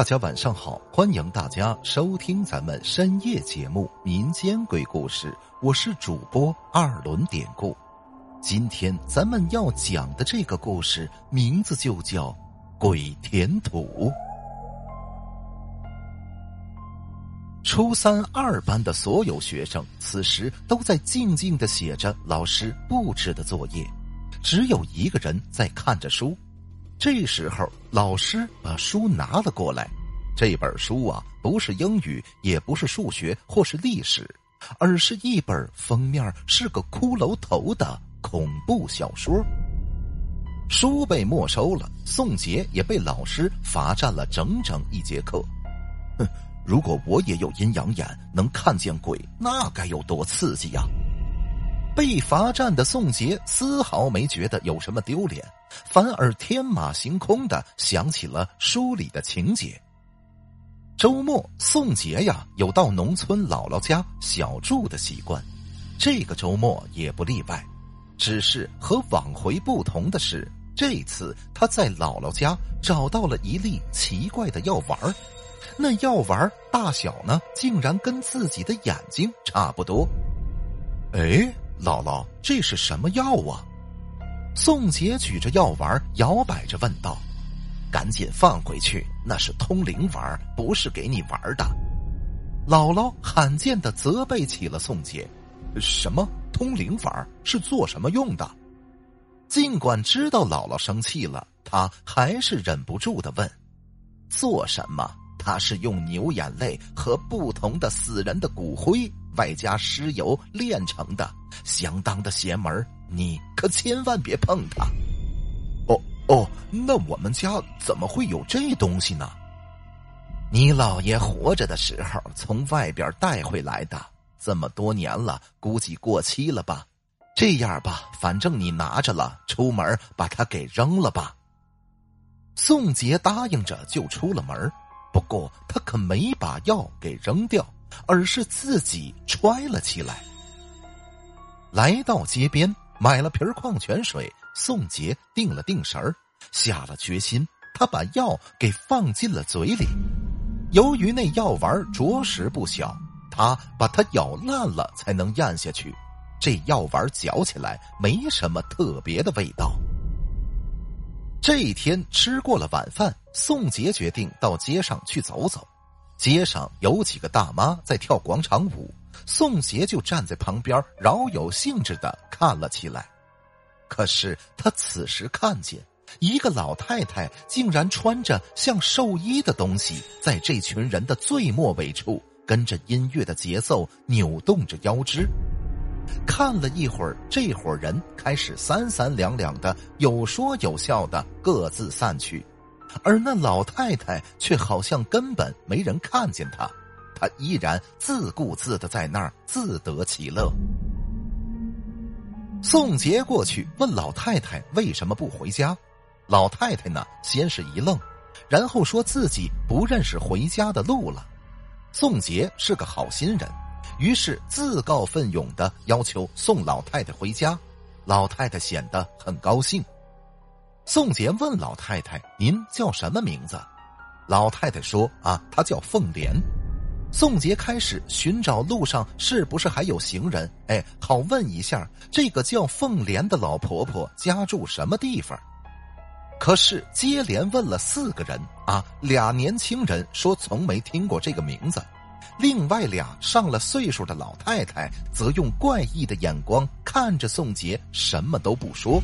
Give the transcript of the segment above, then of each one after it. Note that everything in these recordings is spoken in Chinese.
大家晚上好，欢迎大家收听咱们深夜节目《民间鬼故事》，我是主播二轮典故。今天咱们要讲的这个故事名字就叫《鬼填土》。初三二班的所有学生此时都在静静的写着老师布置的作业，只有一个人在看着书。这时候，老师把书拿了过来。这本书啊，不是英语，也不是数学或是历史，而是一本封面是个骷髅头的恐怖小说。书被没收了，宋杰也被老师罚站了整整一节课。哼，如果我也有阴阳眼，能看见鬼，那该有多刺激呀！被罚站的宋杰丝毫没觉得有什么丢脸，反而天马行空的想起了书里的情节。周末，宋杰呀有到农村姥姥家小住的习惯，这个周末也不例外。只是和往回不同的是，这次他在姥姥家找到了一粒奇怪的药丸那药丸大小呢，竟然跟自己的眼睛差不多。哎。姥姥，这是什么药啊？宋杰举着药丸摇摆着问道：“赶紧放回去，那是通灵丸，不是给你玩的。”姥姥罕见的责备起了宋杰：“什么通灵丸是做什么用的？”尽管知道姥姥生气了，他还是忍不住的问：“做什么？他是用牛眼泪和不同的死人的骨灰。”外加尸油炼成的，相当的邪门你可千万别碰它。哦，那我们家怎么会有这东西呢？你姥爷活着的时候从外边带回来的，这么多年了，估计过期了吧？这样吧，反正你拿着了，出门把它给扔了吧。宋杰答应着就出了门，不过他可没把药给扔掉。而是自己揣了起来。来到街边，买了瓶矿泉水。宋杰定了定神儿，下了决心，他把药给放进了嘴里。由于那药丸着实不小，他把它咬烂了才能咽下去。这药丸嚼起来没什么特别的味道。这一天吃过了晚饭，宋杰决定到街上去走走。街上有几个大妈在跳广场舞，宋杰就站在旁边饶有兴致的看了起来。可是他此时看见一个老太太竟然穿着像寿衣的东西，在这群人的最末尾处，跟着音乐的节奏扭动着腰肢。看了一会儿，这伙人开始三三两两的有说有笑的各自散去。而那老太太却好像根本没人看见她，他依然自顾自的在那儿自得其乐。宋杰过去问老太太为什么不回家，老太太呢先是一愣，然后说自己不认识回家的路了。宋杰是个好心人，于是自告奋勇的要求送老太太回家，老太太显得很高兴。宋杰问老太太：“您叫什么名字？”老太太说：“啊，她叫凤莲。”宋杰开始寻找路上是不是还有行人，哎，好问一下这个叫凤莲的老婆婆家住什么地方。可是接连问了四个人，啊，俩年轻人说从没听过这个名字，另外俩上了岁数的老太太则用怪异的眼光看着宋杰，什么都不说。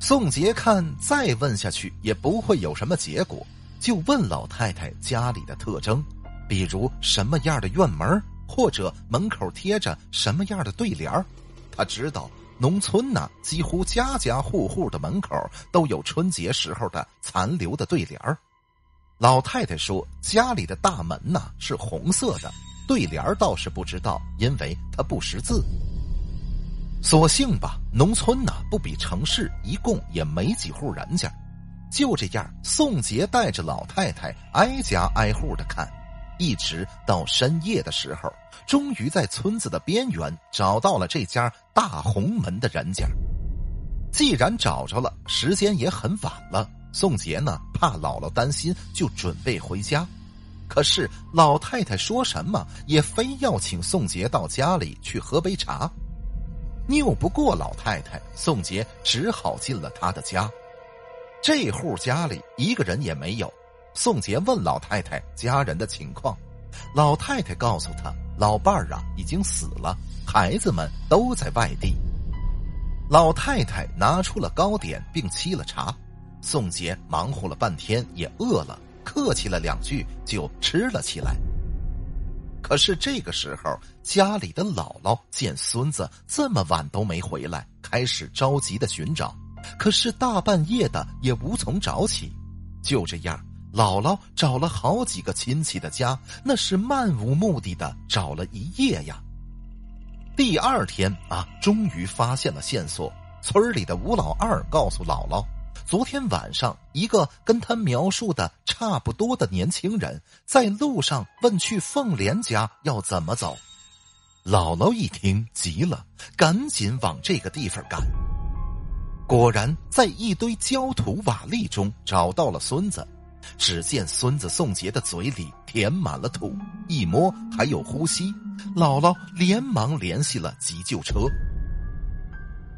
宋杰看再问下去也不会有什么结果，就问老太太家里的特征，比如什么样的院门，或者门口贴着什么样的对联他知道农村呢，几乎家家户户的门口都有春节时候的残留的对联老太太说家里的大门呢是红色的，对联倒是不知道，因为她不识字。索性吧，农村呢不比城市，一共也没几户人家。就这样，宋杰带着老太太挨家挨户的看，一直到深夜的时候，终于在村子的边缘找到了这家大红门的人家。既然找着了，时间也很晚了，宋杰呢，怕姥姥担心，就准备回家。可是老太太说什么也非要请宋杰到家里去喝杯茶。拗不过老太太，宋杰只好进了他的家。这户家里一个人也没有。宋杰问老太太家人的情况，老太太告诉他，老伴儿啊已经死了，孩子们都在外地。老太太拿出了糕点并沏了茶，宋杰忙活了半天也饿了，客气了两句就吃了起来。可是这个时候，家里的姥姥见孙子这么晚都没回来，开始着急的寻找，可是大半夜的也无从找起。就这样，姥姥找了好几个亲戚的家，那是漫无目的的找了一夜呀。第二天啊，终于发现了线索。村里的吴老二告诉姥姥。昨天晚上，一个跟他描述的差不多的年轻人在路上问去凤莲家要怎么走。姥姥一听急了，赶紧往这个地方赶。果然，在一堆焦土瓦砾中找到了孙子。只见孙子宋杰的嘴里填满了土，一摸还有呼吸。姥姥连忙联系了急救车。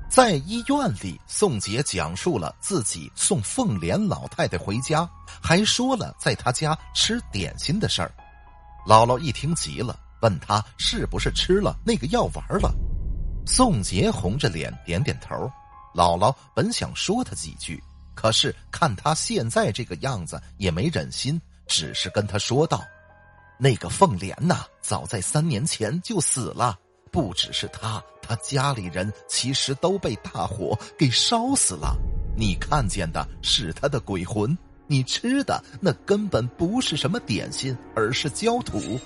在医院里，宋杰讲述了自己送凤莲老太太回家，还说了在他家吃点心的事儿。姥姥一听急了，问他是不是吃了那个药丸了。宋杰红着脸点点头。姥姥本想说他几句，可是看他现在这个样子，也没忍心，只是跟他说道：“那个凤莲呐，早在三年前就死了。”不只是他，他家里人其实都被大火给烧死了。你看见的是他的鬼魂，你吃的那根本不是什么点心，而是焦土。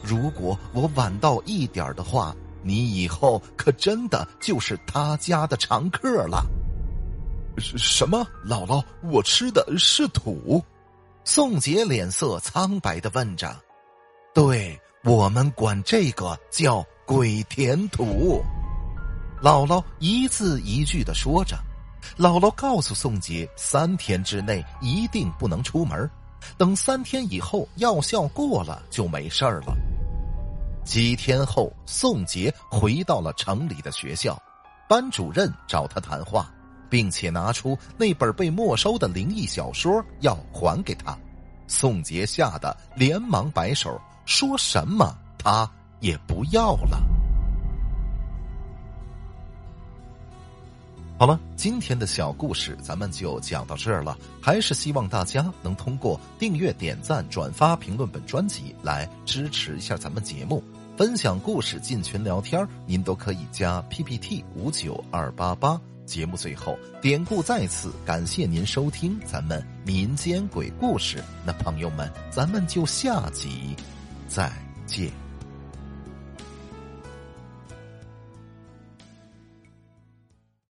如果我晚到一点的话，你以后可真的就是他家的常客了。什么？姥姥，我吃的是土？宋杰脸色苍白的问着。对我们管这个叫。鬼填土，姥姥一字一句的说着。姥姥告诉宋杰，三天之内一定不能出门，等三天以后药效过了就没事了。几天后，宋杰回到了城里的学校，班主任找他谈话，并且拿出那本被没收的灵异小说要还给他。宋杰吓得连忙摆手，说什么他。也不要了。好了，今天的小故事咱们就讲到这儿了。还是希望大家能通过订阅、点赞、转发、评论本专辑来支持一下咱们节目，分享故事、进群聊天，您都可以加 PPT 五九二八八。节目最后，典故再次，感谢您收听咱们民间鬼故事。那朋友们，咱们就下集再见。